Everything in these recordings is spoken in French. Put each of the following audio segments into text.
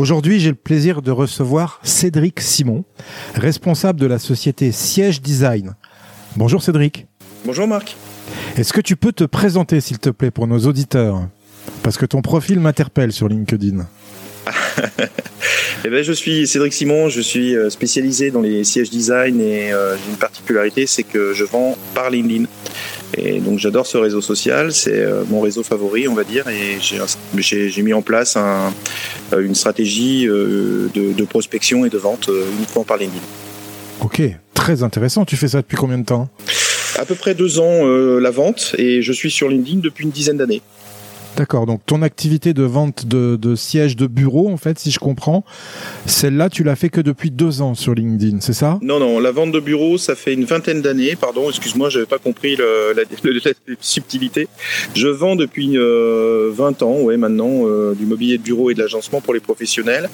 Aujourd'hui, j'ai le plaisir de recevoir Cédric Simon, responsable de la société Siège Design. Bonjour Cédric. Bonjour Marc. Est-ce que tu peux te présenter s'il te plaît pour nos auditeurs? Parce que ton profil m'interpelle sur LinkedIn. eh ben, je suis Cédric Simon, je suis euh, spécialisé dans les sièges design et euh, j'ai une particularité, c'est que je vends par LinkedIn. Et donc j'adore ce réseau social, c'est euh, mon réseau favori, on va dire, et j'ai mis en place une stratégie de, prospection et de vente uniquement par LinkedIn. Ok, très intéressant. Tu fais ça depuis combien de temps? À peu près deux ans la vente, et je suis sur LinkedIn depuis une dizaine d'années. D'accord, donc ton activité de vente de, sièges de bureau, en fait, si je comprends, celle-là, tu l'as fait que depuis deux ans sur LinkedIn, c'est ça? Non, non, la vente de bureau, ça fait une vingtaine d'années. Pardon, excuse-moi, j'avais pas compris la, subtilité. Je vends depuis euh, 20 ans, ouais, maintenant, euh, du mobilier de bureau et de l'agencement pour les professionnels.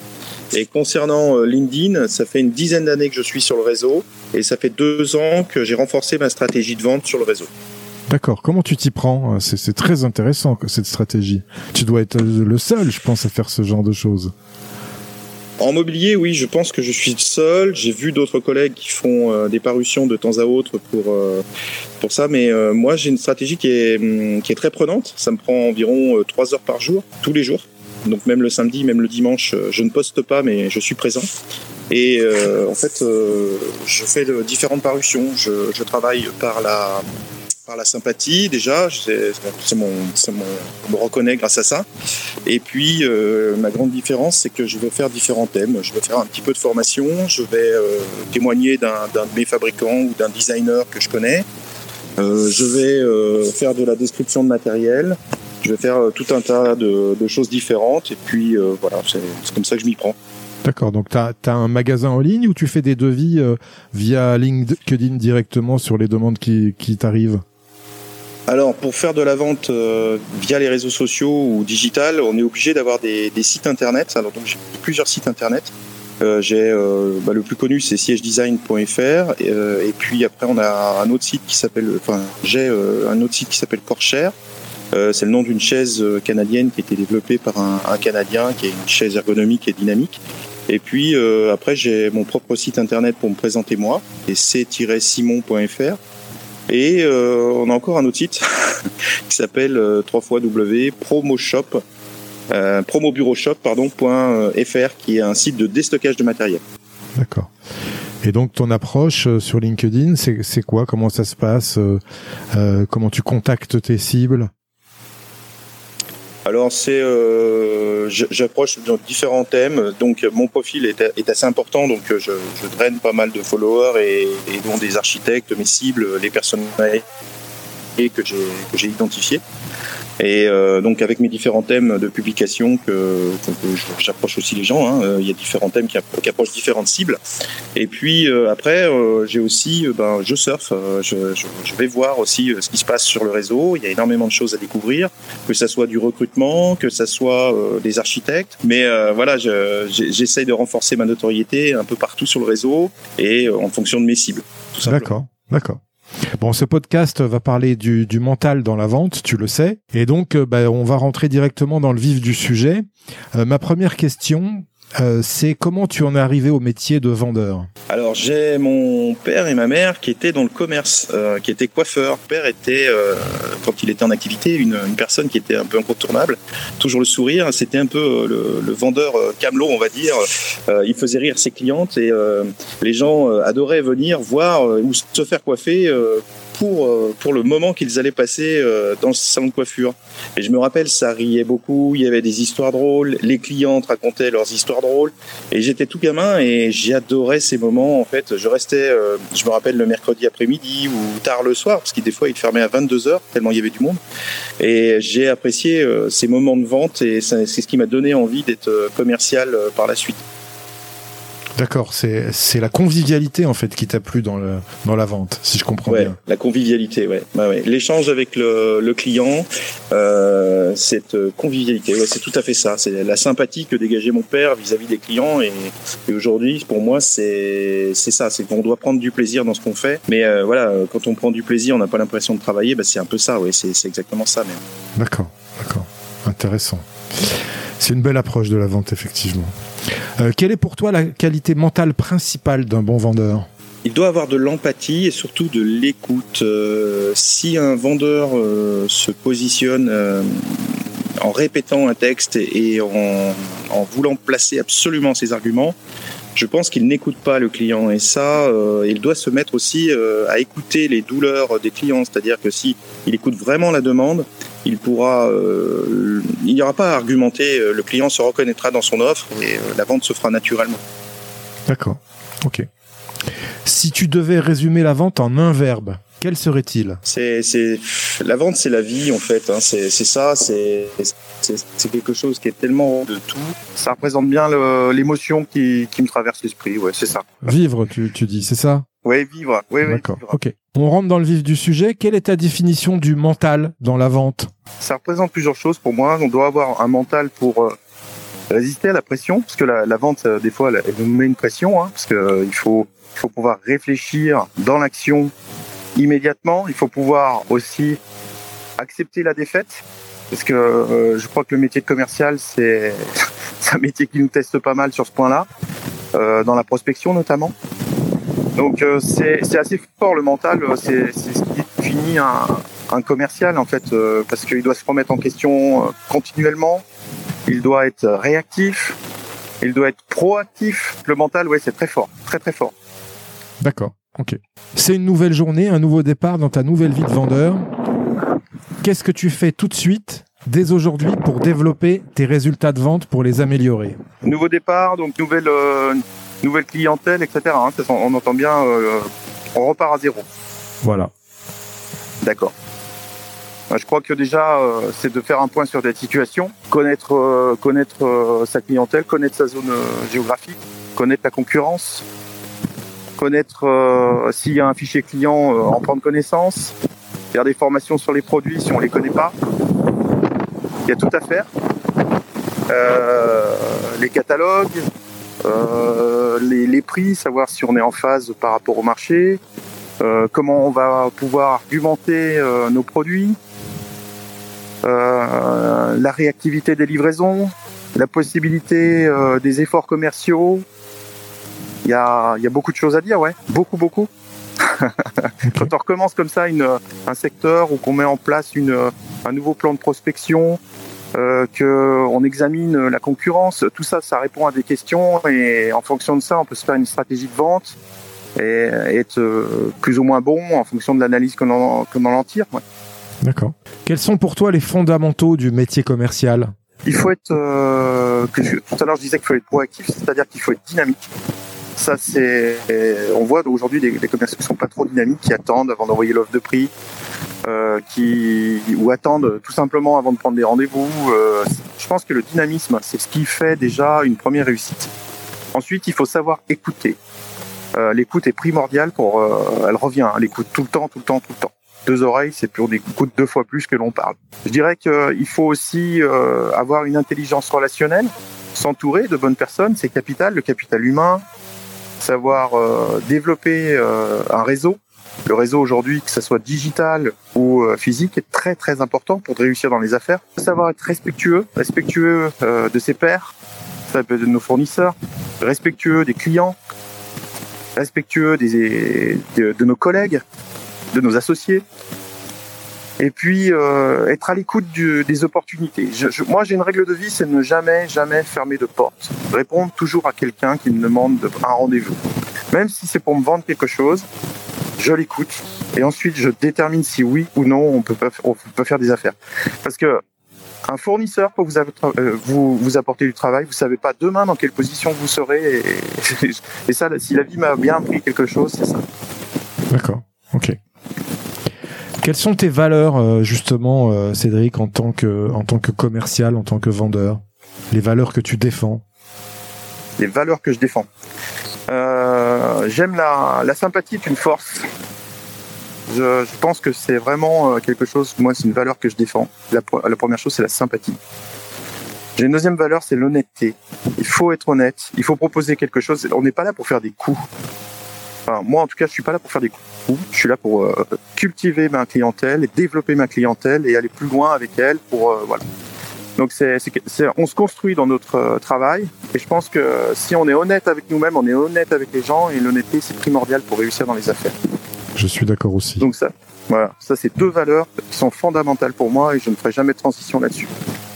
Et concernant euh, LinkedIn, ça fait une dizaine d'années que je suis sur le réseau et ça fait deux ans que j'ai renforcé ma stratégie de vente sur le réseau. D'accord. Comment tu t'y prends euh, c'est, très intéressant cette stratégie. Tu dois être le seul, je pense, à faire ce genre de choses. En mobilier, oui, je pense que je suis seul. J'ai vu d'autres collègues qui font euh, des parutions de temps à autre pour euh, ça, mais moi j'ai une stratégie qui est hum, qui est très prenante. Ça me prend environ trois heures par jour, tous les jours. Donc même le samedi, même le dimanche, je ne poste pas, mais je suis présent. Et en fait, je fais de différentes parutions. Je travaille par la par la sympathie déjà, c'est mon, mon, on me reconnaît grâce à ça. Et puis euh, ma grande différence, c'est que je vais faire différents thèmes. Je vais faire un petit peu de formation, je vais euh, témoigner d'un de mes fabricants ou d'un designer que je connais. Euh, je vais faire de la description de matériel. Je vais faire tout un tas de, de choses différentes. Et puis voilà, c'est comme ça que je m'y prends. D'accord, donc tu as, un magasin en ligne ou tu fais des devis via LinkedIn directement sur les demandes qui, qui t'arrivent? Alors, pour faire de la vente euh, via les réseaux sociaux ou digital, on est obligé d'avoir des, sites internet. Alors, donc, j'ai plusieurs sites internet. Euh, j'ai euh, bah, le plus connu, c'est siègedesign.fr. Et, et, puis après, on a un autre site qui s'appelle, enfin, j'ai un autre site qui s'appelle Corsair. c'est le nom d'une chaise canadienne qui a été développée par un, un, Canadien, qui est une chaise ergonomique et dynamique. Et puis après, j'ai mon propre site internet pour me présenter moi, et c-simon.fr. Et euh, on a encore un autre site qui s'appelle euh, 3 W promoshop euh, pardon point euh, .fr qui est un site de déstockage de matériel. D'accord. Et donc ton approche euh, sur LinkedIn, c'est quoi? Comment ça se passe? Comment tu contactes tes cibles? Alors c'est, euh, j'approche dans différents thèmes. Donc mon profil est, assez important, donc je, draine pas mal de followers et, dont des architectes, mes cibles, les personnes que j'ai identifiées. Et euh, donc avec mes différents thèmes de publication que, j'approche aussi les gens, hein, euh, il y a différents thèmes qui, approchent différentes cibles. Et puis euh, après, j'ai aussi, ben, je surfe, je, vais voir aussi ce qui se passe sur le réseau. Il y a énormément de choses à découvrir, que ça soit du recrutement, que ça soit des architectes. Mais voilà, j'essaye de renforcer ma notoriété un peu partout sur le réseau et en fonction de mes cibles. D'accord, d'accord. Bon, ce podcast va parler du, mental dans la vente, tu le sais. Et donc, euh, bah, on va rentrer directement dans le vif du sujet. Euh, ma première question, euh, c'est comment tu en es arrivé au métier de vendeur Alors j'ai mon père et ma mère qui étaient dans le commerce, euh, qui étaient coiffeurs. Mon père était, euh, quand il était en activité, une, personne qui était un peu incontournable, toujours le sourire. C'était un peu le, le vendeur camelot, on va dire. il faisait rire ses clientes et les gens adoraient venir voir ou se faire coiffer pour, euh, pour le moment qu'ils allaient passer euh, dans le salon de coiffure. Et je me rappelle, ça riait beaucoup, il y avait des histoires drôles, les clientes racontaient leurs histoires drôles, et j'étais tout gamin et j'adorais ces moments. En fait, je restais, euh, je me rappelle le mercredi après-midi ou tard le soir, parce que des fois il fermait à 22 heures tellement il y avait du monde. Et j'ai apprécié ces moments de vente et c'est ce qui m'a donné envie d'être commercial par la suite. D'accord, c'est la convivialité en fait qui t'a plu dans le dans la vente, si je comprends ouais, bien. La convivialité, ouais, ouais, ouais. l'échange avec le, le client, euh, cette convivialité, ouais, c'est tout à fait ça. C'est la sympathie que dégageait mon père vis-à-vis des clients et, et aujourd'hui, pour moi, c'est c'est ça, c'est qu'on doit prendre du plaisir dans ce qu'on fait. Mais euh, voilà, quand on prend du plaisir, on n'a pas l'impression de travailler, bah, c'est un peu ça, ouais, c'est c'est exactement ça même. D'accord, d'accord, intéressant. C'est une belle approche de la vente, effectivement. Euh, quelle est pour toi la qualité mentale principale d'un bon vendeur? Il doit avoir de l'empathie et surtout de l'écoute. Euh, si un vendeur euh, se positionne en répétant un texte et, en, en, voulant placer absolument ses arguments, je pense qu'il n'écoute pas le client et ça, il doit se mettre aussi à écouter les douleurs des clients. C'est-à-dire que si il écoute vraiment la demande, il pourra, euh, il n'y aura pas à argumenter. Le client se reconnaîtra dans son offre et la vente se fera naturellement. D'accord. Ok. Si tu devais résumer la vente en un verbe, quel serait-il? C'est, la vente, c'est la vie en fait. Hein. C'est, ça. C'est, c'est, quelque chose qui est tellement de tout. Ça représente bien l'émotion qui, qui me traverse l'esprit. Ouais, c'est ça. Vivre, tu, tu dis, c'est ça? Oui, vivre. Oui, oui. D'accord. Ok. On rentre dans le vif du sujet. Quelle est ta définition du mental dans la vente? Ça représente plusieurs choses pour moi. On doit avoir un mental pour euh, résister à la pression, parce que la, la vente, euh, des fois, elle, elle nous met une pression, hein, parce que euh, il faut, il faut pouvoir réfléchir dans l'action immédiatement. Il faut pouvoir aussi accepter la défaite, parce que je crois que le métier de commercial, c'est un métier qui nous teste pas mal sur ce point-là, dans la prospection notamment. Donc euh, c'est assez fort le mental, c'est ce qui définit un, un commercial en fait, euh, parce qu'il doit se remettre en question euh, continuellement, il doit être réactif, il doit être proactif. Le mental, ouais, c'est très fort, très très fort. D'accord. Ok. C'est une nouvelle journée, un nouveau départ dans ta nouvelle vie de vendeur. Qu'est-ce que tu fais tout de suite, dès aujourd'hui, pour développer tes résultats de vente, pour les améliorer? Nouveau départ, donc nouvelle, euh, nouvelle clientèle, etc. Hein, on entend bien, euh, on repart à zéro. Voilà. D'accord. Je crois que déjà, euh, c'est de faire un point sur cette situation, connaître, euh, connaître euh, sa clientèle, connaître sa zone géographique, connaître la concurrence, connaître s'il y a un fichier client, en prendre connaissance, faire des formations sur les produits si on les connaît pas. Il y a tout à faire. Les catalogues, les, les, prix, savoir si on est en phase par rapport au marché, euh, comment on va pouvoir argumenter nos produits, la réactivité des livraisons, la possibilité des efforts commerciaux, il y a, y a, beaucoup de choses à dire, ouais. Beaucoup, beaucoup. Quand on recommence comme ça une, un secteur ou qu'on met en place une, un nouveau plan de prospection, euh, qu'on examine la concurrence, tout ça, ça répond à des questions et en fonction de ça, on peut se faire une stratégie de vente et, être plus ou moins bon en fonction de l'analyse que l'on en tire. Ouais. D'accord. Quels sont pour toi les fondamentaux du métier commercial? Il faut être, euh, que je, tout à l'heure je disais qu'il faut être proactif, c'est-à-dire qu'il faut être dynamique. Ça, c'est, on voit aujourd'hui des, des commerciaux qui sont pas trop dynamiques, qui attendent avant d'envoyer l'offre de prix, euh, qui ou attendent tout simplement avant de prendre des rendez-vous. Euh, je pense que le dynamisme, c'est ce qui fait déjà une première réussite. Ensuite, il faut savoir écouter. Euh, l'écoute est primordiale pour, euh, elle revient, hein, l'écoute tout le temps, tout le temps, tout le temps. Deux oreilles, c'est pour des coups deux fois plus que l'on parle. Je dirais qu'il faut aussi euh, avoir une intelligence relationnelle, s'entourer de bonnes personnes, c'est capital, le capital humain, savoir euh, développer euh, un réseau. Le réseau aujourd'hui, que ce soit digital ou euh, physique, est très très important pour réussir dans les affaires. Savoir être respectueux, respectueux de ses pairs, de nos fournisseurs, respectueux des clients, respectueux des, de, nos collègues, de nos associés. Et puis euh, être à l'écoute des opportunités. moi, j'ai une règle de vie, c'est ne jamais, jamais fermer de porte. Répondre toujours à quelqu'un qui me demande un rendez-vous. Même si c'est pour me vendre quelque chose, je l'écoute et ensuite je détermine si oui ou non on peut, on peut faire des affaires. Parce que un fournisseur pour vous, apporter du travail, vous savez pas demain dans quelle position vous serez. Et, et ça, si la vie m'a bien appris quelque chose, c'est ça. D'accord. Ok. Quelles sont tes valeurs euh, justement, euh, Cédric, en tant que en tant que commercial, en tant que vendeur? Les valeurs que tu défends? Les valeurs que je défends. J'aime la, la sympathie est une force. Je, pense que c'est vraiment euh, quelque chose, moi c'est une valeur que je défends. La, la première chose c'est la sympathie. J'ai une deuxième valeur, c'est l'honnêteté. Il faut être honnête, il faut proposer quelque chose. On n'est pas là pour faire des coups. Enfin, moi en tout cas, je suis pas là pour faire des coups. Je suis là pour euh, cultiver ma clientèle et développer ma clientèle et aller plus loin avec elle pour euh, voilà. Donc c'est, on se construit dans notre travail et je pense que si on est honnête avec nous-mêmes, on est honnête avec les gens et l'honnêteté c'est primordial pour réussir dans les affaires. Je suis d'accord aussi. Donc ça, voilà, ça c'est deux valeurs qui sont fondamentales pour moi et je ne ferai jamais de transition là-dessus.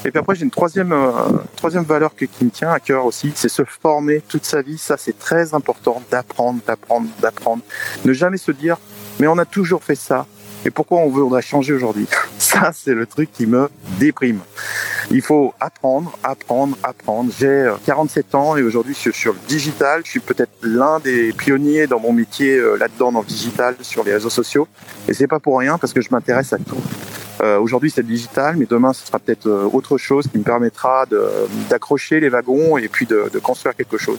Et puis après j'ai une troisième euh, troisième valeur qui me tient à cœur aussi, c'est se former toute sa vie. Ça c'est très important d'apprendre, d'apprendre, d'apprendre. Ne jamais se dire mais on a toujours fait ça. Et pourquoi on voudrait changer aujourd'hui? Ça, c'est le truc qui me déprime. Il faut apprendre, apprendre, apprendre. J'ai 47 euh, ans et aujourd'hui je suis sur le digital. Je suis peut-être l'un des pionniers dans mon métier euh, là-dedans dans le digital, sur les réseaux sociaux. Et c'est pas pour rien parce que je m'intéresse à tout. Euh, aujourd'hui, c'est digital, mais demain, ce sera peut-être euh, autre chose qui me permettra d'accrocher les wagons et puis de, de construire quelque chose.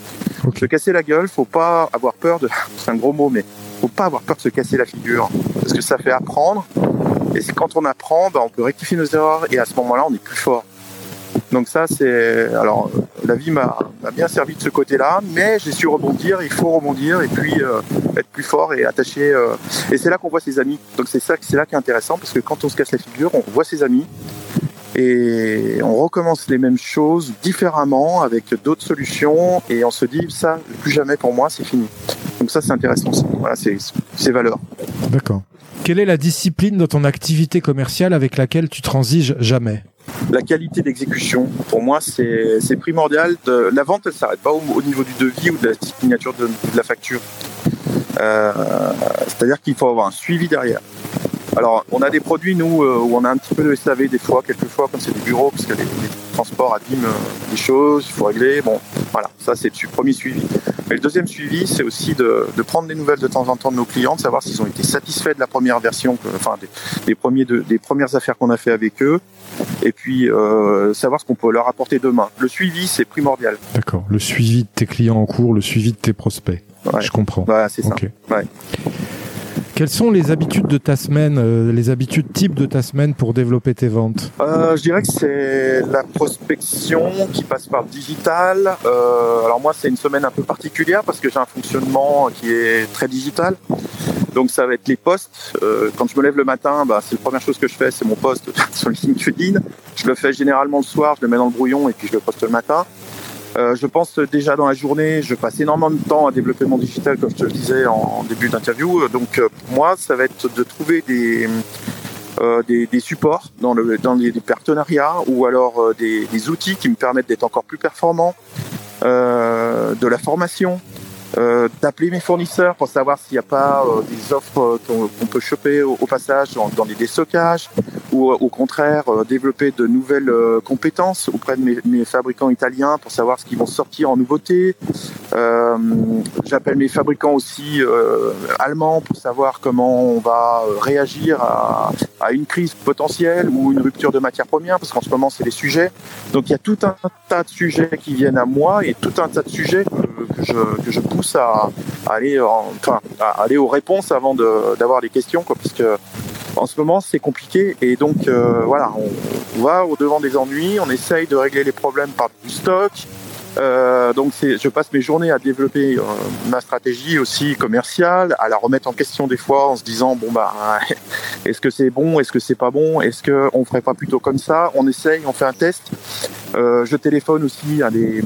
Se casser la gueule, faut pas avoir peur de. C'est un gros mot, mais faut pas avoir peur de se casser la figure parce que ça fait apprendre. Et c'est quand on apprend, bah, on peut rectifier nos erreurs et à ce moment-là, on est plus fort. Donc ça, c'est alors la vie m'a bien servi de ce côté-là, mais j'ai su rebondir. Il faut rebondir et puis euh, être plus fort et attacher. Euh, et c'est là qu'on voit ses amis. Donc c'est ça, c'est là qui est intéressant parce que quand on se casse la figure, on voit ses amis et on recommence les mêmes choses différemment avec d'autres solutions et on se dit ça plus jamais pour moi, c'est fini. Donc ça, c'est intéressant. Voilà, c'est ces valeurs. D'accord. Quelle est la discipline dans ton activité commerciale avec laquelle tu transiges jamais? La qualité d'exécution, pour moi, c'est primordial. La vente, elle s'arrête pas au, niveau du devis ou de la signature de, la facture. Euh, c'est-à-dire qu'il faut avoir un suivi derrière. Alors, on a des produits, nous, euh, où on a un petit peu de SAV des fois, quelques fois, comme c'est des bureaux, parce que les, transports abîment euh, des choses, il faut régler. Bon, voilà, ça c'est le premier suivi. Et le deuxième suivi, c'est aussi de, prendre des nouvelles de temps en temps de nos clients, de savoir s'ils ont été satisfaits de la première version, enfin des, premiers des premières affaires qu'on a fait avec eux, et puis euh, savoir ce qu'on peut leur apporter demain. Le suivi, c'est primordial. D'accord. Le suivi de tes clients en cours, le suivi de tes prospects. Je comprends. C'est ça. Ouais. Quelles sont les habitudes de ta semaine, euh, les habitudes types de ta semaine pour développer tes ventes? Euh, Je dirais que c'est la prospection qui passe par le digital. Euh, alors moi, c'est une semaine un peu particulière parce que j'ai un fonctionnement qui est très digital. Donc ça va être les posts. quand je me lève le matin, bah, c'est la première chose que je fais, c'est mon post sur LinkedIn. Je le fais généralement le soir, je le mets dans le brouillon et puis je le poste le matin. Euh, je pense déjà dans la journée, je passe énormément de temps à développer mon digital, comme je te le disais en, début d'interview. Donc euh, pour moi, ça va être de trouver des, euh, des, des, supports dans, le, dans les, partenariats ou alors euh, des, des, outils qui me permettent d'être encore plus performant, de la formation, d'appeler mes fournisseurs pour savoir s'il n'y a pas des offres qu'on peut choper au, passage dans, dans des déstockages, ou euh, au contraire euh, développer de nouvelles euh, compétences auprès de mes, fabricants italiens pour savoir ce qu'ils vont sortir en nouveauté. J'appelle mes fabricants aussi allemands pour savoir comment on va réagir à, une crise potentielle ou une rupture de matière première, parce qu'en ce moment c'est les sujets. Donc il y a tout un tas de sujets qui viennent à moi et tout un tas de sujets que, je, que je, pousse à, aller, enfin, à aller aux réponses avant d'avoir des questions, quoi, parce que en ce moment, c'est compliqué. Et donc euh, voilà, on, va au devant des ennuis, on essaye de régler les problèmes par du stock. Euh, donc je passe mes journées à développer euh, ma stratégie aussi commerciale, à la remettre en question des fois en se disant bon bah est-ce que c'est bon, est-ce que c'est pas bon, est-ce que on ferait pas plutôt comme ça? On essaye, on fait un test Euh, je téléphone aussi à des,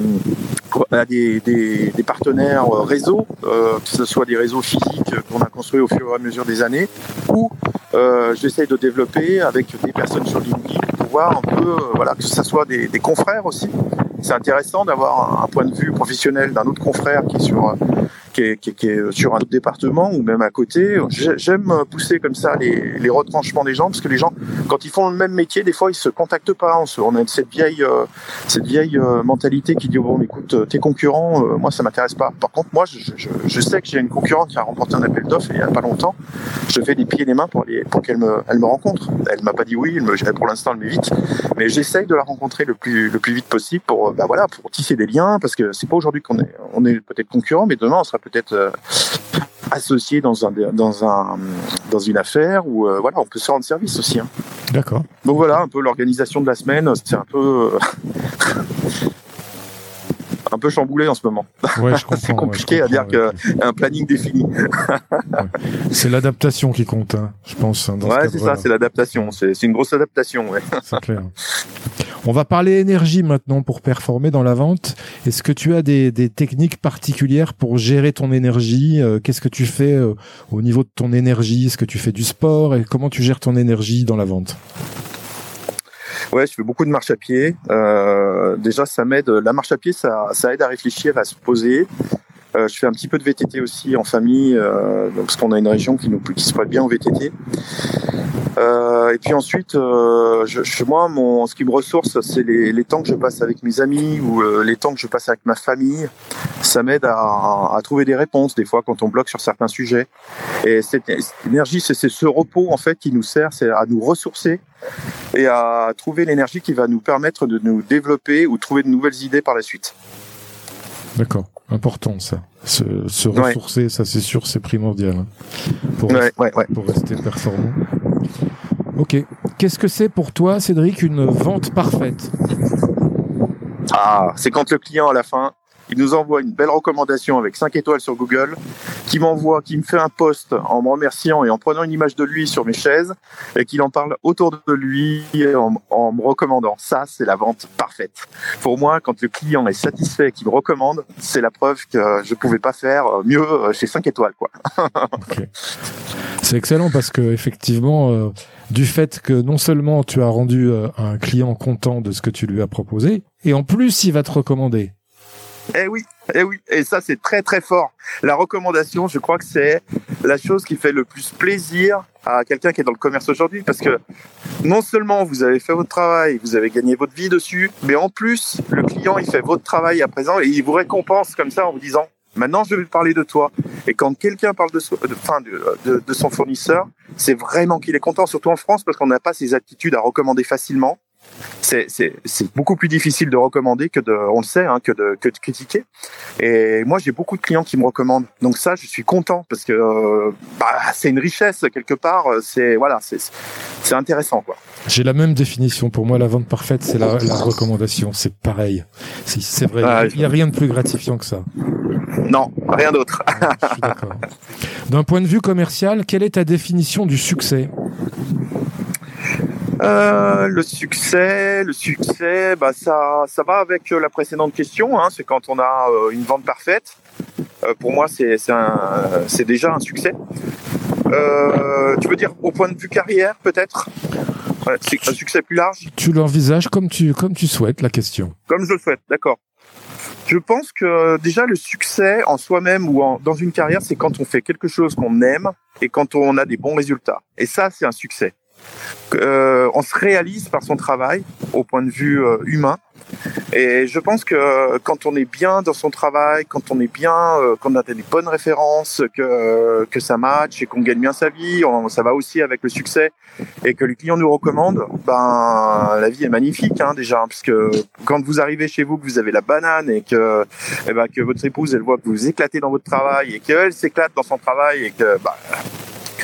à des, des, des partenaires réseaux, euh, que ce soit des réseaux physiques qu'on a construits au fur et à mesure des années, ou euh, j'essaye de développer avec des personnes sur LinkedIn pour voir un peu, euh, voilà, que ce soit des, des confrères aussi. C'est intéressant d'avoir un point de vue professionnel d'un autre confrère qui est sur qui est, sur un autre département ou même à côté. J'aime pousser comme ça les, retranchements des gens parce que les gens, quand ils font le même métier, des fois ils se contactent pas. On, a cette vieille, euh, cette vieille euh, mentalité qui dit bon, écoute, euh, tes concurrents, moi ça m'intéresse pas. Par contre, moi, je, sais que j'ai une concurrente qui a remporté un appel d'offres il y a pas longtemps. Je fais des pieds et des mains pour, pour qu'elle me, elle me rencontre. Elle m'a pas dit oui, elle me, pour l'instant elle m'évite, mais j'essaye de la rencontrer le plus, le plus vite possible pour, bah voilà, pour tisser des liens parce que c'est pas aujourd'hui qu'on est, on est peut-être concurrent, mais demain on sera peut-être euh, associé dans un dans un dans une affaire où euh, voilà on peut se rendre service aussi. Hein. D'accord. Donc voilà un peu l'organisation de la semaine, c'est un peu euh, un peu chamboulé en ce moment. Ouais, c'est compliqué ouais, à dire ouais. qu'un planning défini. C'est l'adaptation qui compte, hein, je pense. Hein, ouais, c'est ça, c'est l'adaptation. C'est une grosse adaptation. Ouais. C'est clair. On va parler énergie maintenant pour performer dans la vente. Est-ce que tu as des, des, techniques particulières pour gérer ton énergie euh, Qu'est-ce que tu fais euh, au niveau de ton énergie? Est-ce que tu fais du sport? Et comment tu gères ton énergie dans la vente? Ouais, je fais beaucoup de marche à pied. Euh, déjà, ça m'aide. La marche à pied, ça, ça aide à réfléchir, à se poser. Euh, je fais un petit peu de VTT aussi en famille, euh, parce qu'on a une région qui nous se prête bien au VTT. Euh, et puis ensuite, moi, ce qui me ressource, c'est les, temps que je passe avec mes amis ou les temps que je passe avec ma famille. Ça m'aide à, à, trouver des réponses des fois quand on bloque sur certains sujets. Et cette, cette énergie, c'est ce repos en fait qui nous sert, c'est à nous ressourcer et à trouver l'énergie qui va nous permettre de nous développer ou trouver de nouvelles idées par la suite. D'accord, important ça. Se, se ressourcer, ouais. ça c'est sûr, c'est primordial hein, pour, ouais, ouais, pour rester performant. Ok. Qu'est-ce que c'est pour toi, Cédric, une vente parfaite? Ah, c'est quand le client à la fin, il nous envoie une belle recommandation avec 5 étoiles sur Google, qui m'envoie, qui me fait un post en me remerciant et en prenant une image de lui sur mes chaises, et qu'il en parle autour de lui en, en me recommandant. Ça, c'est la vente parfaite. Pour moi, quand le client est satisfait et qu'il me recommande, c'est la preuve que je pouvais pas faire mieux chez 5 étoiles, quoi. C'est excellent parce que effectivement, euh, du fait que non seulement tu as rendu euh, un client content de ce que tu lui as proposé, et en plus il va te recommander. Eh oui, eh oui, et ça c'est très très fort. La recommandation, je crois que c'est la chose qui fait le plus plaisir à quelqu'un qui est dans le commerce aujourd'hui, parce que non seulement vous avez fait votre travail, vous avez gagné votre vie dessus, mais en plus le client il fait votre travail à présent et il vous récompense comme ça en vous disant Maintenant, je vais parler de toi. Et quand quelqu'un parle de, son fournisseur, c'est vraiment qu'il est content, surtout en France, parce qu'on n'a pas ces attitudes à recommander facilement. C'est beaucoup plus difficile de recommander que de, on le sait, hein, que, de, que de critiquer. Et moi, j'ai beaucoup de clients qui me recommandent. Donc ça, je suis content parce que euh, bah, c'est une richesse quelque part. C'est voilà, c'est intéressant quoi. J'ai la même définition. Pour moi, la vente parfaite, c'est la, la, recommandation. C'est pareil. C'est vrai. Ah, il n'y a rien de plus gratifiant que ça. Non, rien d'autre. D'un point de vue commercial, quelle est ta définition du succès? Euh, le succès, le succès, bah ça, ça va avec la précédente question. Hein, c'est quand on a euh, une vente parfaite. Euh, pour moi, c'est c'est déjà un succès. Euh, tu veux dire au point de vue carrière, peut-être? Ouais, Un succès plus large. Tu l'envisages comme tu comme tu souhaites la question. Comme je le souhaite, d'accord. Je pense que déjà le succès en soi-même ou en, dans une carrière, c'est quand on fait quelque chose qu'on aime et quand on a des bons résultats. Et ça, c'est un succès. Euh, on se réalise par son travail au point de vue euh, humain. Et je pense que quand on est bien dans son travail, quand on est bien, euh, qu'on a des bonnes références, que que ça match et qu'on gagne bien sa vie, ça va aussi avec le succès et que les clients nous recommandent. Ben la vie est magnifique hein, déjà, parce que quand vous arrivez chez vous, que vous avez la banane et que eh ben, que votre épouse elle voit que vous éclatez dans votre travail et qu'elle s'éclate dans son travail et que bah,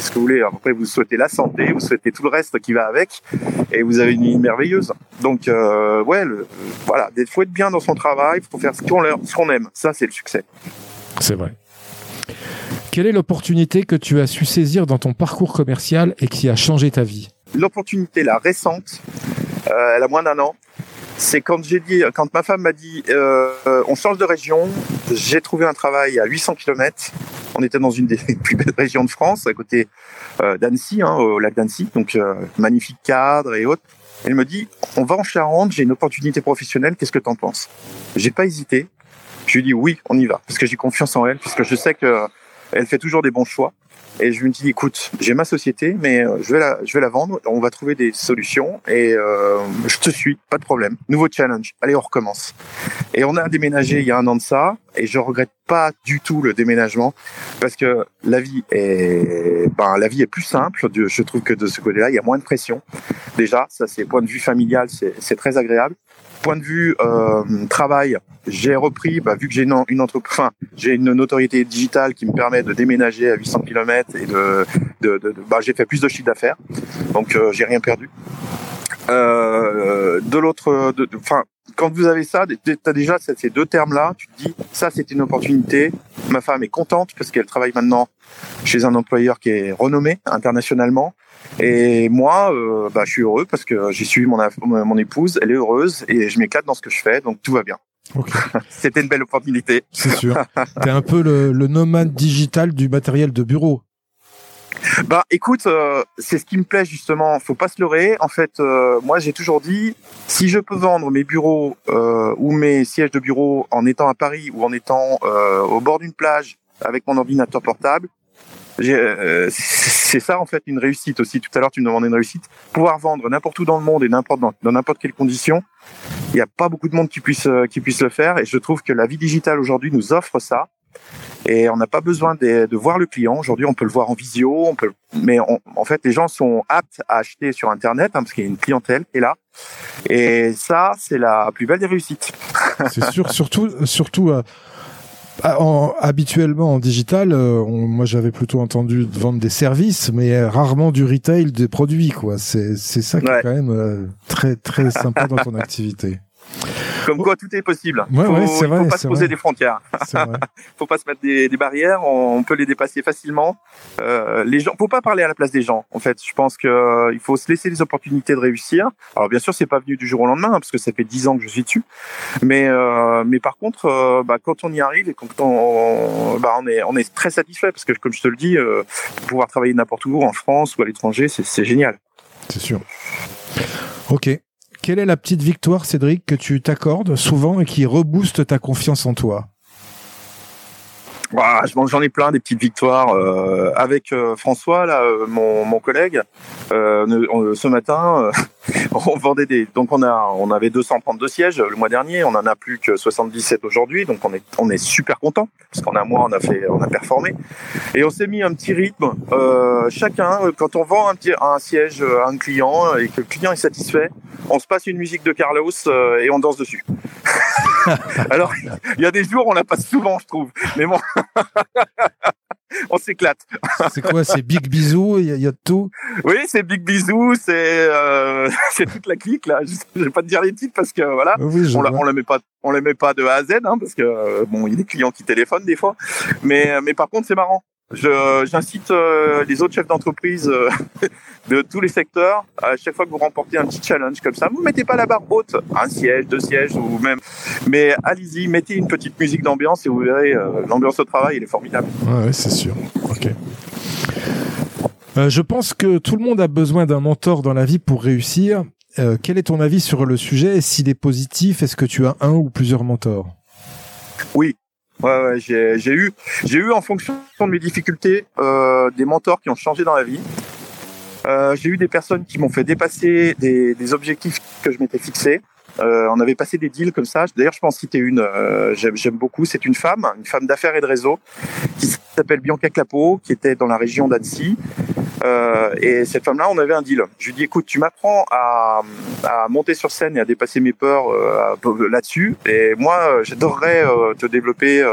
qu'est-ce que vous voulez? Après, vous souhaitez la santé, vous souhaitez tout le reste qui va avec, et vous avez une vie merveilleuse. Donc, euh, ouais, le, voilà, il faut être bien dans son travail, il faut faire ce qu'on qu aime. Ça, c'est le succès. C'est vrai. Quelle est l'opportunité que tu as su saisir dans ton parcours commercial et qui a changé ta vie? L'opportunité, la récente, euh, elle a moins d'un an, c'est quand j'ai dit, quand ma femme m'a dit, euh, on change de région. J'ai trouvé un travail à 800 km. On était dans une des plus belles régions de France, à côté euh, d'Annecy, hein, au lac d'Annecy, donc euh, magnifique cadre et autres. Elle me dit, on va en Charente, j'ai une opportunité professionnelle. Qu'est-ce que t'en penses? J'ai pas hésité. Je lui ai dit oui, on y va, parce que j'ai confiance en elle, puisque je sais que elle fait toujours des bons choix. Et je me dis, écoute, j'ai ma société, mais euh, je vais la, je vais la vendre. On va trouver des solutions et euh, je te suis, pas de problème. Nouveau challenge. Allez, on recommence. Et on a déménagé il y a un an de ça, et je regrette pas du tout le déménagement parce que la vie est, ben, la vie est plus simple. Je trouve que de ce côté-là, il y a moins de pression. Déjà, ça c'est point de vue familial, c'est très agréable point de vue euh, travail, j'ai repris, bah, vu que j'ai une, une entreprise, enfin, j'ai une notoriété digitale qui me permet de déménager à 800 km et de, de, bah, j'ai fait plus de chiffre d'affaires, donc euh, j'ai rien perdu. Euh, de l'autre, enfin, quand vous avez ça, tu as déjà ces deux termes-là, tu te dis, ça c'est une opportunité. Ma femme est contente parce qu'elle travaille maintenant chez un employeur qui est renommé internationalement. Et moi, euh, bah, je suis heureux parce que j'ai suivi mon, mon épouse, elle est heureuse et je m'éclate dans ce que je fais, donc tout va bien. C'était une belle opportunité. C'est sûr. T'es un peu le, le nomade digital du matériel de bureau. Bah écoute, euh, c'est ce qui me plaît justement. Faut pas se leurrer. En fait, euh, moi j'ai toujours dit, si je peux vendre mes bureaux euh, ou mes sièges de bureau en étant à Paris ou en étant au bord d'une plage avec mon ordinateur portable, c'est ça en fait une réussite aussi. Tout à l'heure tu me demandais une réussite. Pouvoir vendre n'importe où dans le monde et n'importe dans n'importe quelle condition, il n'y a pas beaucoup de monde qui puisse qui puisse le faire. Et je trouve que la vie digitale aujourd'hui nous offre ça. Et on n'a pas besoin de, de, voir le client. Aujourd'hui, on peut le voir en visio, on peut, mais en fait, les gens sont aptes à acheter sur Internet hein, parce qu'il y a une clientèle qui est là. Et ça, c'est la plus belle des réussites. c'est sûr, surtout, surtout. Euh, en, habituellement en digital, euh, moi j'avais plutôt entendu vendre des services, mais rarement du retail des produits quoi. C'est c'est ça qui est quand même euh, très très sympa dans ton activité. Comme quoi, tout est possible. Ouais, faut, il faut pas se poser des frontières. faut pas se mettre des, des, barrières. On peut les dépasser facilement. Euh, les gens, faut pas parler à la place des gens. En fait, je pense que euh, il faut se laisser les opportunités de réussir. Alors bien sûr, c'est pas venu du jour au lendemain hein, parce que ça fait dix ans que je suis dessus. Mais euh, mais par contre, euh, bah, quand on y arrive et quand on, bah, on est on est très satisfait parce que comme je te le dis, euh, pouvoir travailler n'importe où en France ou à l'étranger, c'est génial. C'est sûr. Ok. Quelle est la petite victoire, Cédric, que tu t'accordes souvent et qui rebooste ta confiance en toi? J'en ai plein des petites victoires euh, avec euh, François, là, euh, mon, mon collègue. ce matin, on vendait des. Donc on a, on avait 232 sièges le mois dernier. On en a plus que 77 aujourd'hui. Donc on est, on est super content parce qu'en un mois on a fait, on a performé. Et on s'est mis un petit rythme. chacun, quand on vend un, petit, un siège à un client et que le client est satisfait, on se passe une musique de Carlos et on danse dessus. Alors il y a des jours on la passe souvent, je trouve. Mais bon. on s'éclate. c'est quoi C'est Big Bisou Il y, a tout? Oui, c'est Big Bisou, c'est euh, c'est toute la clique là. Je vais pas te dire les titres parce que voilà, ah on, la, on la met pas, on les met pas de A à Z hein, parce que euh, bon, il y a des clients qui téléphonent des fois, mais mais par contre c'est marrant. J'incite euh, les autres chefs d'entreprise euh, de tous les secteurs, à chaque fois que vous remportez un petit challenge comme ça, vous mettez pas la barre haute, un siège, deux sièges ou même, mais allez-y, mettez une petite musique d'ambiance et vous verrez, euh, l'ambiance au travail, elle est formidable. Ouais, c'est sûr. Ok. je pense que tout le monde a besoin d'un mentor dans la vie pour réussir. quel est ton avis sur le sujet? S'il est positif, est-ce que tu as un ou plusieurs mentors? Oui, Ouais, j'ai eu, j'ai eu en fonction de mes difficultés euh, des mentors qui ont changé dans la vie. Euh, j'ai eu des personnes qui m'ont fait dépasser des, objectifs que je m'étais fixés. Euh, on avait passé des deals comme ça. D'ailleurs, je pense citer une. Euh, J'aime beaucoup. C'est une femme, une femme d'affaires et de réseau, qui s'appelle Bianca Clapeau, qui était dans la région d'Annecy. Euh, et cette femme-là, on avait un deal. Je lui dis, écoute, tu m'apprends à, à, monter sur scène et à dépasser mes peurs euh, là-dessus. Et moi, euh, j'adorerais euh, te développer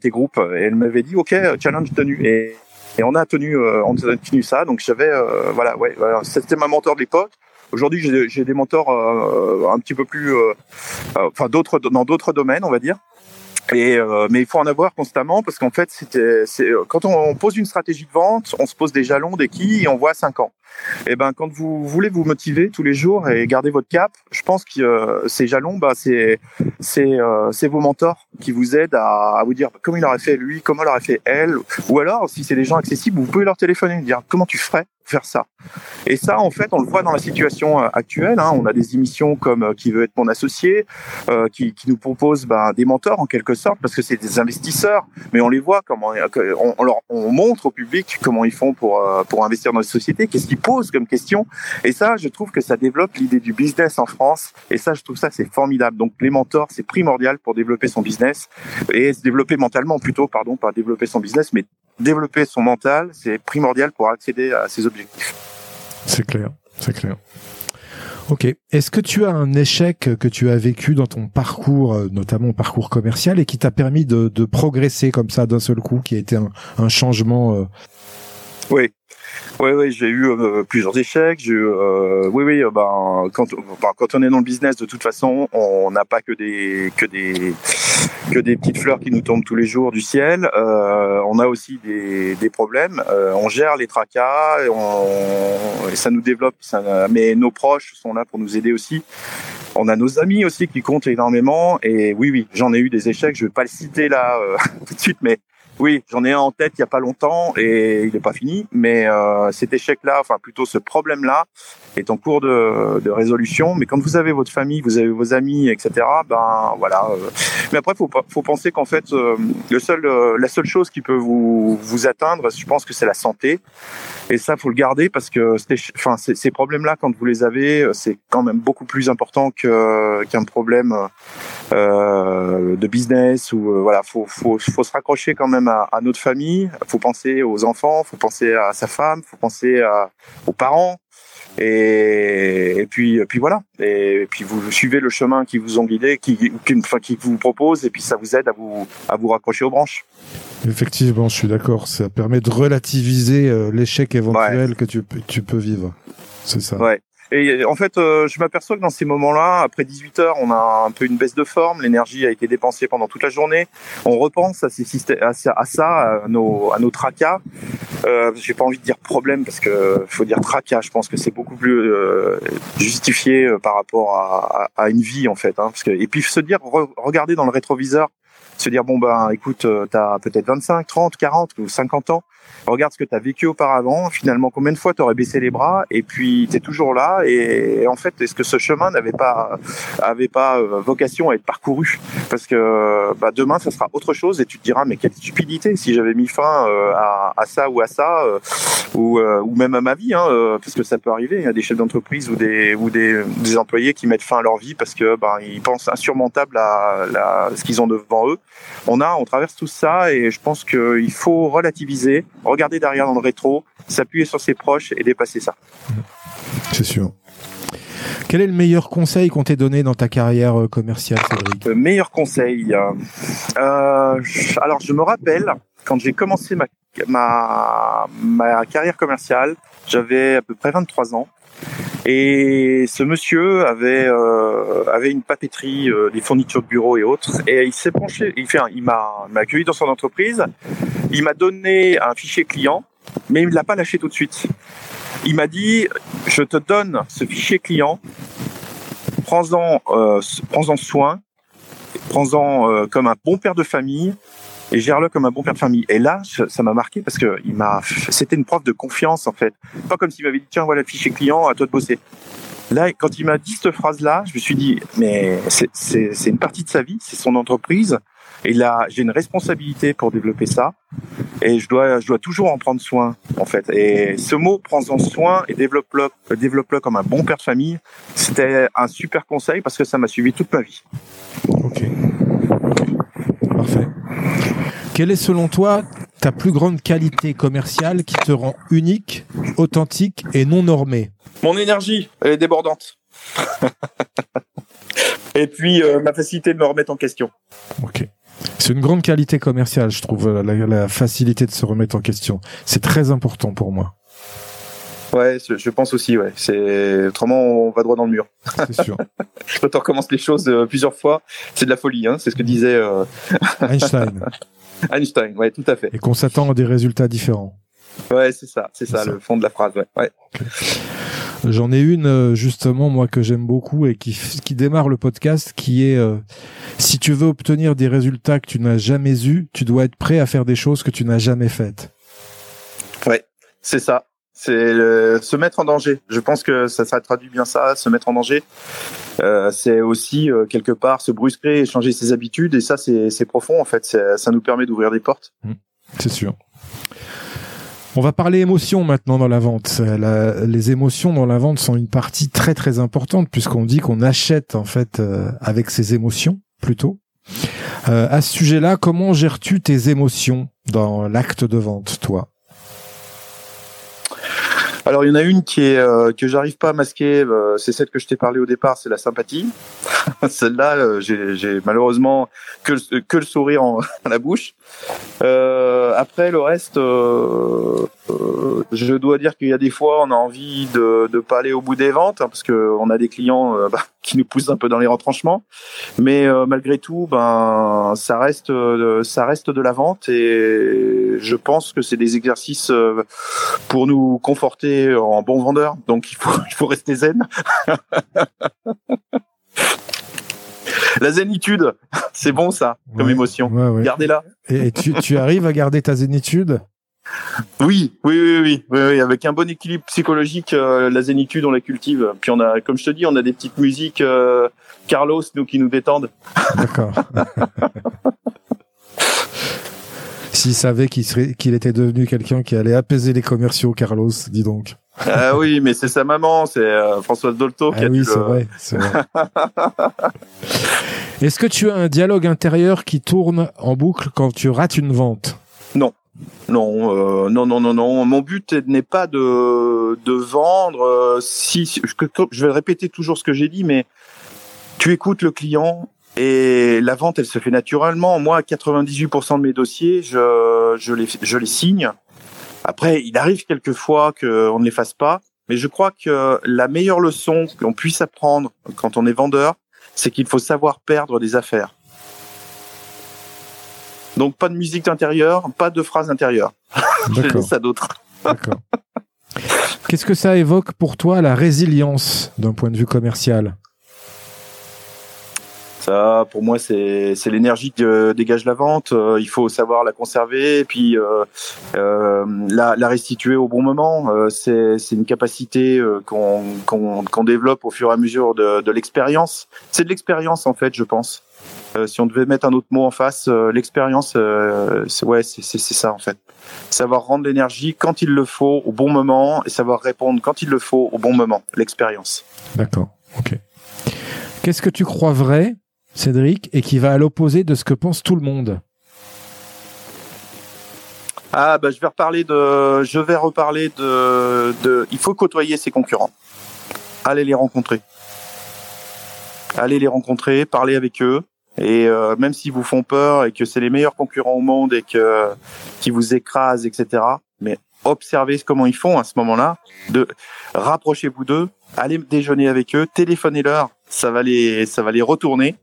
tes groupes. Et elle m'avait dit, ok, challenge tenu. Et, on a tenu, on a tenu ça. Donc j'avais, voilà, ouais, voilà, c'était ma mentor de l'époque. Aujourd'hui, j'ai des mentors un petit peu plus, enfin d'autres dans d'autres domaines, on va dire. Et euh, mais il faut en avoir constamment parce qu'en fait, c'est, quand on, pose une stratégie de vente, on se pose des jalons, des quilles et on voit 5 ans. Et ben quand vous voulez vous motiver tous les jours et garder votre cap, je pense que euh, ces jalons, bah c'est c'est euh, c'est vos mentors qui vous aident à, à, vous dire comment il aurait fait lui, comment il aurait fait elle, ou alors si c'est des gens accessibles, vous pouvez leur téléphoner, dire comment tu ferais faire ça. Et ça, en fait, on le voit dans la situation euh, actuelle. Hein. On a des émissions comme euh, Qui veut être mon associé, euh, qui, nous propose ben, des mentors en quelque sorte, parce que c'est des investisseurs, mais on les voit comment on, leur, on montre au public comment ils font pour pour investir dans les sociétés, qu'est-ce qu'ils posent comme question. Et ça, je trouve que ça développe l'idée du business en France. Et ça, je trouve ça c'est formidable. Donc les mentors, c'est primordial pour développer son business et se développer mentalement plutôt, pardon, pas développer son business, mais développer son mental, c'est primordial pour accéder à ses objectifs. C'est clair, c'est clair. Ok. Est-ce que tu as un échec que tu as vécu dans ton parcours, euh, notamment parcours commercial, et qui t'a permis de, progresser comme ça d'un seul coup, qui a été un, changement euh? Oui. Oui, oui, j'ai eu euh, plusieurs échecs. J'ai euh, oui, oui, euh, ben quand, ben, quand on est dans le business, de toute façon, on n'a pas que des que des que des petites fleurs qui nous tombent tous les jours du ciel. on a aussi des, des problèmes. on gère les tracas on, ça nous développe. Mais nos proches sont là pour nous aider aussi. On a nos amis aussi qui comptent énormément. Et oui, oui, j'en ai eu des échecs. Je vais pas le citer là tout de suite, mais oui, j'en ai un en tête il y a pas longtemps et il n'est pas fini, mais euh, cet échec-là, enfin plutôt ce problème-là, est en cours de, de, résolution. Mais quand vous avez votre famille, vous avez vos amis, etc. Ben voilà. Euh. Mais après, faut faut penser qu'en fait, euh, le seul, euh, la seule chose qui peut vous vous atteindre, je pense que c'est la santé. Et ça, faut le garder parce que, enfin, ces problèmes-là, quand vous les avez, c'est quand même beaucoup plus important que qu'un problème euh, de business ou euh, voilà, faut, faut faut se raccrocher quand même à, à, notre famille. Faut penser aux enfants, faut penser à sa femme, faut penser à, aux parents. Et, et, puis, puis voilà. Et, puis vous suivez le chemin qui vous ont guidé, qui, qui, enfin, qui vous propose, et puis ça vous aide à vous, à vous raccrocher aux branches. Effectivement, je suis d'accord. Ça permet de relativiser euh, l'échec éventuel que tu, tu peux vivre. C'est ça. Ouais. Et en fait, euh, je m'aperçois que dans ces moments-là, après 18 heures, on a un peu une baisse de forme. L'énergie a été dépensée pendant toute la journée. On repense à, ces systèmes, à, ça, à, nos, à nos tracas. Euh, J'ai pas envie de dire problème parce que faut dire tracas. Je pense que c'est beaucoup plus euh, justifié euh, par rapport à, à, une vie en fait. Hein, parce que, et puis se dire, regarder dans le rétroviseur, se dire bon ben écoute, tu as peut-être 25, 30, 40 ou 50 ans. Regarde ce que tu as vécu auparavant, finalement combien de fois tu aurais baissé les bras? Et puis tu es toujours là. Et, en fait est-ce que ce chemin n'avait pas avait pas euh, vocation à être parcouru? Parce que bah, demain ça sera autre chose. Et tu te diras mais quelle stupidité. Si j'avais mis fin euh, à, à, ça ou à ça euh, ou, ou même à ma vie hein, parce que ça peut arriver. Il des chefs d'entreprise ou des ou des, des, employés qui mettent fin à leur vie parce que ben ils pensent insurmontable à, à ce qu'ils ont devant eux on a on traverse tout ça et je pense qu'il faut relativiser regarder derrière dans le rétro, s'appuyer sur ses proches et dépasser ça. C'est sûr. Quel est le meilleur conseil qu'on t'ait donné dans ta carrière euh, commerciale, Cédric Le meilleur conseil. Euh, euh, alors, je me rappelle quand j'ai commencé ma, ma, ma carrière commerciale, j'avais à peu près 23 ans. Et ce monsieur avait euh, avait une papeterie, euh, des fournitures de bureau et autres. Et il s'est penché, il fait, il m'a accueilli dans son entreprise. Il m'a donné un fichier client, mais il ne l'a pas lâché tout de suite. Il m'a dit, je te donne ce fichier client, prends-en euh, prends-en soin, prends-en euh, comme un bon père de famille et gère-le comme un bon père de famille. Et là, ça m'a marqué parce que il m'a, c'était une preuve de confiance en fait. Pas comme s'il m'avait dit tiens voilà le fichier client, à toi de bosser. Là, quand il m'a dit cette phrase-là, je me suis dit mais c'est une partie de sa vie, c'est son entreprise. Et là, j'ai une responsabilité pour développer ça, et je dois, je dois toujours en prendre soin, en fait. Et ce mot, prends-en soin et développe-le, développe-le comme un bon père de famille, c'était un super conseil parce que ça m'a suivi toute ma vie. Quelle est selon toi ta plus grande qualité commerciale qui te rend unique, authentique et non normée Mon énergie, elle est débordante. et puis euh, ma facilité de me remettre en question. Ok. C'est une grande qualité commerciale, je trouve, la, facilité de se remettre en question. C'est très important pour moi. Ouais, je pense aussi, ouais. C'est autrement on va droit dans le mur. C'est sûr. Quand on recommence les choses euh, plusieurs fois, c'est de la folie, hein. C'est ce que disait euh... Einstein. Einstein, ouais, tout à fait. Et qu'on s'attend à des résultats différents. Ouais, c'est ça, c'est ça, le fond de la phrase, ouais. ouais. J'en ai une euh, justement moi que j'aime beaucoup et qui qui démarre le podcast qui est euh, si tu veux obtenir des résultats que tu n'as jamais eus, tu dois être prêt à faire des choses que tu n'as jamais faites. Ouais, c'est ça. C'est se mettre en danger. Je pense que ça, ça traduit bien ça, se mettre en danger. Euh, c'est aussi euh, quelque part se brusquer et changer ses habitudes. Et ça, c'est profond en fait. Ça nous permet d'ouvrir des portes. Mmh. c'est sûr. On va parler émotions maintenant dans la vente. les émotions dans la vente sont une partie très très importante puisqu'on dit qu'on achète en fait avec ses émotions plutôt. à ce sujet-là, comment gères-tu tes émotions dans l'acte de vente, toi? Alors il y en a une qui est euh, que j'arrive pas à masquer, euh, c'est celle que je t'ai parlé au départ, c'est la sympathie. Celle-là, euh, j'ai malheureusement que le, que le sourire en, à la bouche. après le reste, je dois dire qu'il y a des fois on a envie de de pas aller au bout des ventes hein, parce que on a des clients bah, qui nous poussent un peu dans les retranchements. Mais malgré tout, ben ça reste ça reste de la vente et je pense que c'est des exercices pour nous conforter en bon vendeur, donc il faut, il faut rester zen. La zénitude, c'est bon ça, comme émotion. Gardez-la. Et, tu, arrives à garder ta zénitude? Oui, oui, oui, oui, oui, avec un bon équilibre psychologique, euh, la zénitude, on la cultive. Puis on a, comme je te dis, on a des petites musiques euh, Carlos, nous qui nous détendent. D'accord. S'il savait qu'il serait, qu'il était devenu quelqu'un qui allait apaiser les commerciaux, Carlos, dis donc. Ah oui, mais c'est sa maman, c'est euh, Françoise Dolto qui ah oui, c'est vrai, vrai. Est-ce que tu as un dialogue intérieur qui tourne en boucle quand tu rates une vente? Non. Non, euh, non, non, non, non. Mon but n'est pas de de vendre. Euh, si, je vais répéter toujours ce que j'ai dit, mais tu écoutes le client et la vente, elle se fait naturellement. Moi, 98% de mes dossiers, je, je, les, je les signe. Après, il arrive quelquefois qu'on ne les fasse pas. Mais je crois que la meilleure leçon qu'on puisse apprendre quand on est vendeur, c'est qu'il faut savoir perdre des affaires. Donc pas de musique d'intérieur, pas de phrases intérieures. je laisse à d'autres. Qu'est-ce que ça évoque pour toi la résilience d'un point de vue commercial? Pour moi, c'est l'énergie que dégage la vente. Euh, il faut savoir la conserver et puis euh, euh, la, restituer au bon moment. c'est une capacité qu'on développe au fur et à mesure de, l'expérience. C'est de l'expérience en fait, je pense. si on devait mettre un autre mot en face, l'expérience, ouais, c'est ça en fait. Savoir rendre l'énergie quand il le faut au bon moment et savoir répondre quand il le faut au bon moment. L'expérience. D'accord. Ok. Qu'est-ce que tu crois vrai Cédric, et qui va à l'opposé de ce que pense tout le monde. Ah bah je vais reparler de, je vais reparler de, il faut côtoyer ses concurrents. Allez les rencontrer. Allez les rencontrer, parler avec eux. Et euh, même s'ils vous font peur et que c'est les meilleurs concurrents au monde et que qui vous écrasent, etc. Mais observez comment ils font à ce moment-là. Rapprochez-vous d'eux, allez déjeuner avec eux, téléphonez-leur, ça va les ça va les retourner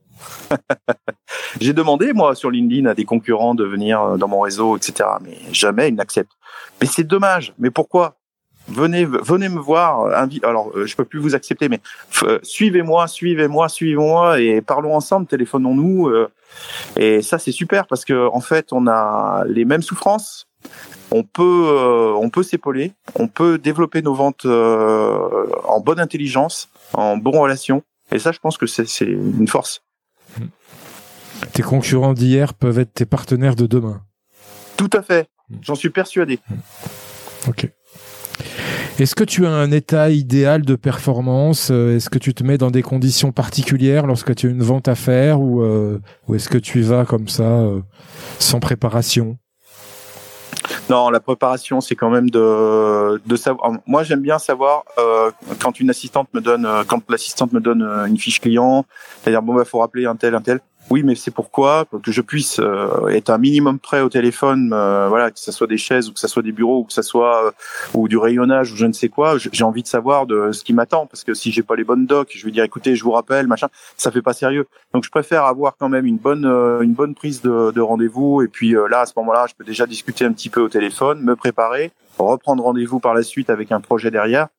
J'ai demandé, moi, sur LinkedIn, à des concurrents de venir euh, dans mon réseau, etc. Mais jamais ils n'acceptent. Mais c'est dommage. Mais pourquoi? Venez, venez me voir. Alors, euh, je peux plus vous accepter, mais euh, suivez-moi, suivez-moi, suivez-moi et parlons ensemble. Téléphonons-nous. et ça, c'est super parce que en fait, on a les mêmes souffrances. On peut, on peut s'épauler. On peut développer nos ventes en bonne intelligence, en bonne relation. Et ça, je pense que c'est une force. Tes concurrents d'hier peuvent être tes partenaires de demain. Tout à fait. J'en suis persuadé. Ok. Est-ce que tu as un état idéal de performance? Euh, Est-ce que tu te mets dans des conditions particulières lorsque tu as une vente à faire ou, euh, est-ce que tu y vas comme ça euh, sans préparation? Non, la préparation, c'est quand même de, de savoir. Moi, j'aime bien savoir quand une assistante me donne, quand l'assistante me donne une fiche client, c'est-à-dire bon, bah, faut rappeler un tel, un tel Oui, mais c'est pourquoi que je puisse euh, être un minimum prêt au téléphone, euh, voilà, que ce soit des chaises ou que ce soit des bureaux ou que ce soit euh, ou du rayonnage ou je ne sais quoi. J'ai envie de savoir de ce qui m'attend parce que si j'ai pas les bonnes docs, je vais dire écoutez, je vous rappelle, machin, ça fait pas sérieux. Donc je préfère avoir quand même une bonne une bonne prise de, de rendez-vous et puis là à ce moment-là, je peux déjà discuter un petit peu au téléphone, me préparer, reprendre rendez-vous par la suite avec un projet derrière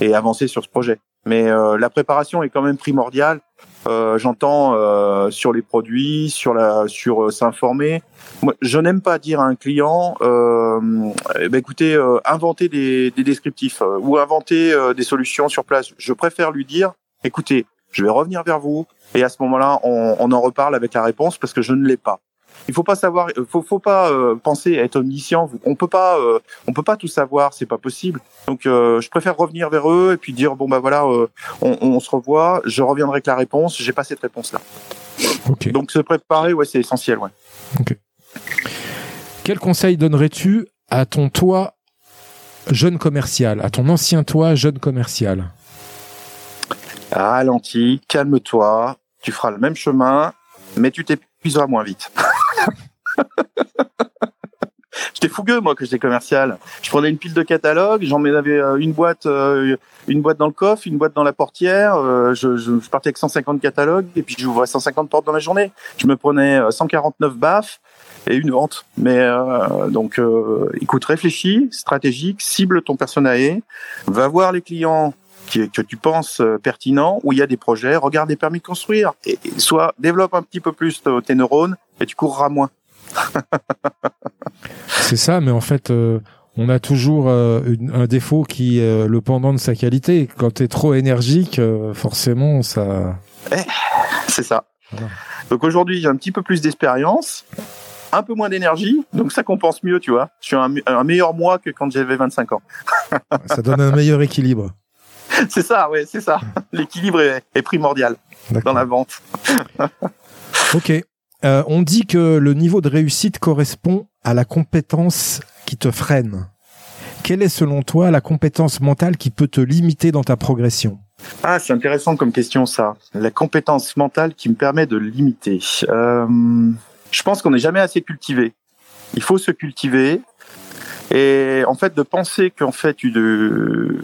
et avancer sur ce projet. Mais la préparation est quand même primordiale euh, j'entends euh, sur les produits, sur la, sur euh, s'informer. Moi, je n'aime pas dire à un client, euh, eh ben, écoutez, inventer des, des descriptifs ou inventer des solutions sur place. Je préfère lui dire, écoutez, je vais revenir vers vous et à ce moment-là, on, on en reparle avec la réponse parce que je ne l'ai pas il faut pas savoir, faut, faut pas euh, penser être omniscient. On peut pas, euh, on peut pas tout savoir, c'est pas possible. Donc, euh, je préfère revenir vers eux et puis dire bon bah voilà, on, on, se revoit. Je reviendrai avec la réponse. J'ai pas cette réponse là. Okay. Donc se préparer, ouais, c'est essentiel, ouais. Okay. Quel conseil donnerais-tu à ton toi jeune commercial, à ton ancien toi jeune commercial? Ralentis, calme-toi. Tu feras le même chemin, mais tu t'épuiseras moins vite. J'étais fougueux moi que j'étais commercial. Je prenais une pile de catalogues, j'en avais euh, une boîte, euh, une boîte dans le coffre, une boîte dans la portière. Euh, je, partais avec 150 catalogues et puis j'ouvrais 150 portes dans la journée. Je me prenais 149 baffes et une vente. Mais donc, écoute, réfléchis, stratégique, cible ton personnel, va voir les clients que tu penses pertinents, où il y a des projets, regarde les permis de construire, et, soit développe un petit peu plus tes neurones et tu courras moins. c'est ça, mais en fait, euh, on a toujours euh, un défaut qui est le pendant de sa qualité. Quand tu es trop énergique, euh, forcément, ça. Eh, c'est ça. Donc aujourd'hui, j'ai un petit peu plus d'expérience, un peu moins d'énergie, donc ça compense mieux, tu vois. Je suis un, un meilleur moi que quand j'avais 25 ans. ça donne un meilleur équilibre. C'est ça, ouais, c'est ça. L'équilibre est, est primordial dans la vente. ok. Euh, on dit que le niveau de réussite correspond à la compétence qui te freine. Quelle est selon toi la compétence mentale qui peut te limiter dans ta progression? Ah, c'est intéressant comme question ça. La compétence mentale qui me permet de limiter. Euh, je pense qu'on n'est jamais assez cultivé. Il faut se cultiver. Et en fait, de penser qu'en fait, de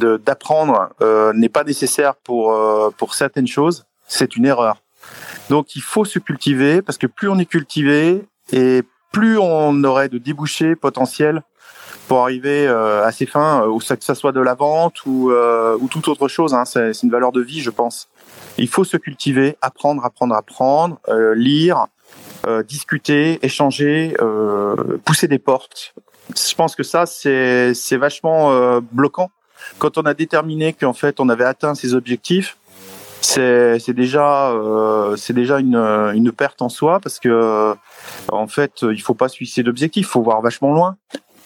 d'apprendre euh, n'est pas nécessaire pour pour certaines choses, c'est une erreur. Donc il faut se cultiver parce que plus on est cultivé et plus on aurait de débouchés potentiels pour arriver euh, à ses fins, ou que ça soit de la vente ou, euh, ou toute autre chose. Hein. C'est une valeur de vie, je pense. Il faut se cultiver, apprendre, apprendre, apprendre, euh, lire, discuter, échanger, pousser des portes. Je pense que ça, c'est vachement bloquant. Quand on a déterminé qu'en fait on avait atteint ses objectifs, c'est déjà euh, c'est déjà une, une perte en soi parce que en fait il faut pas d'objectifs, il faut voir vachement loin.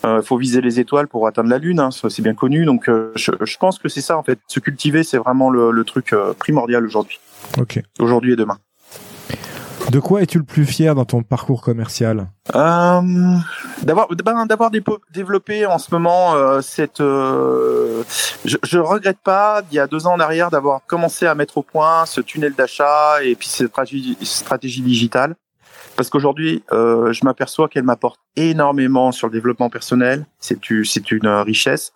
Il euh, faut viser les étoiles pour atteindre la lune, hein, c'est bien connu. Donc euh, je, je, pense que c'est ça en fait. Se cultiver, c'est vraiment le, le truc euh, primordial aujourd'hui. Ok. Aujourd'hui et demain. De quoi es-tu le plus fier dans ton parcours commercial euh, D'avoir ben, d'avoir développé en ce moment euh, cette. Euh, je, je regrette pas il y a deux ans en arrière d'avoir commencé à mettre au point ce tunnel d'achat et puis cette stratégie, digitale parce qu'aujourd'hui euh, je m'aperçois qu'elle m'apporte énormément sur le développement personnel. C'est c'est une richesse.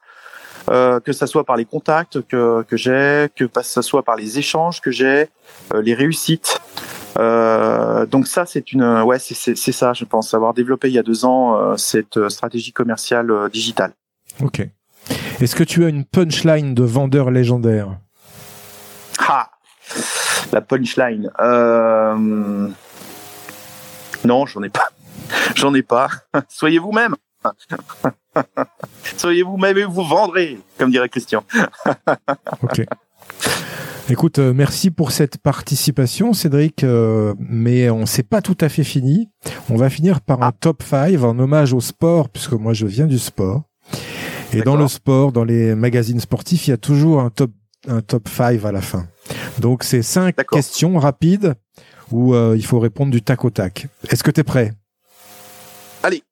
Euh, que ça soit par les contacts que, que j'ai, que ça soit par les échanges que j'ai, euh, les réussites. Euh, donc ça, c'est une, ouais, c'est ça, je pense, avoir développé il y a deux ans euh, cette stratégie commerciale euh, digitale. Ok. Est-ce que tu as une punchline de vendeur légendaire? Ah, la punchline. Euh... Non, j'en ai pas. J'en ai pas. Soyez vous-même. Soyez vous-même et vous vendrez, comme dirait Christian. ok. Écoute, euh, merci pour cette participation, Cédric, euh, mais on s'est pas tout à fait fini. On va finir par un top 5 en hommage au sport, puisque moi je viens du sport. Et dans le sport, dans les magazines sportifs, il y a toujours un top un top 5 à la fin. Donc c'est cinq questions rapides où euh, il faut répondre du tac au tac. Est-ce que tu es prêt? Allez.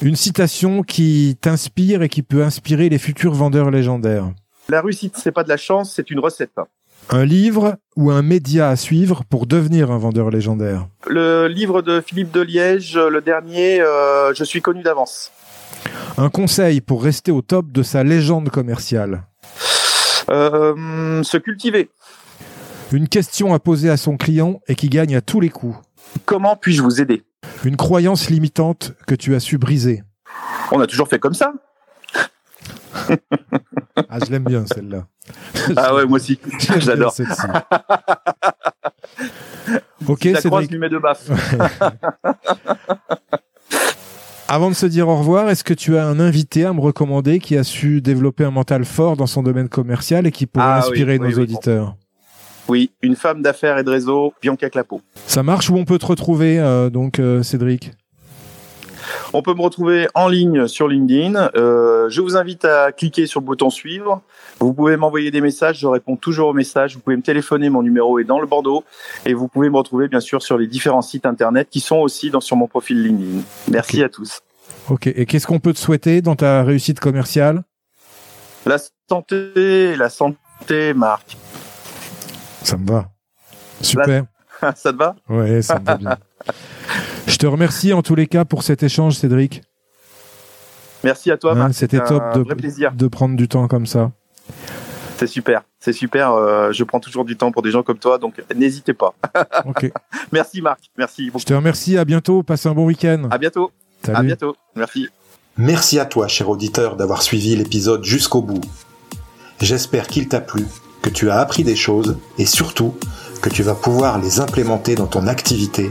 Une citation qui t'inspire et qui peut inspirer les futurs vendeurs légendaires. La réussite, c'est pas de la chance, c'est une recette. Un livre ou un média à suivre pour devenir un vendeur légendaire? Le livre de Philippe de Liège, le dernier, euh, je suis connu d'avance. Un conseil pour rester au top de sa légende commerciale? Euh, Se cultiver. Une question à poser à son client et qui gagne à tous les coups. Comment puis-je vous aider? Une croyance limitante que tu as su briser? On a toujours fait comme ça. ah, je l'aime bien celle-là. Ah ouais, moi aussi. J'adore. ok, c'est Cédric. lui met de baffe. Avant de se dire au revoir, est-ce que tu as un invité à me recommander qui a su développer un mental fort dans son domaine commercial et qui pourrait ah inspirer nos auditeurs? Oui, une femme d'affaires et de réseau, Bianca Clapeau. Ça marche où on peut te retrouver, euh, donc, euh, Cédric? On peut me retrouver en ligne sur LinkedIn. Euh, je vous invite à cliquer sur le bouton suivre. Vous pouvez m'envoyer des messages, je réponds toujours aux messages. Vous pouvez me téléphoner, mon numéro est dans le bandeau. Et vous pouvez me retrouver bien sûr sur les différents sites internet qui sont aussi dans, sur mon profil LinkedIn. Merci à tous. Ok, et qu'est-ce qu'on peut te souhaiter dans ta réussite commerciale? La santé, la santé, Marc. Ça me va. Super. Ça te va? Ouais, ça me va bien. Je te remercie en tous les cas pour cet échange, Cédric. Merci à toi, hein, C'était top de, de prendre du temps comme ça. C'est super, c'est super. Euh, je prends toujours du temps pour des gens comme toi, donc n'hésitez pas. ok. Merci Marc, merci. Je te remercie. À bientôt. Passe un bon week-end. À bientôt. À bientôt. Merci. Merci à toi, cher auditeur, d'avoir suivi l'épisode jusqu'au bout. J'espère qu'il t'a plu, que tu as appris des choses et surtout que tu vas pouvoir les implémenter dans ton activité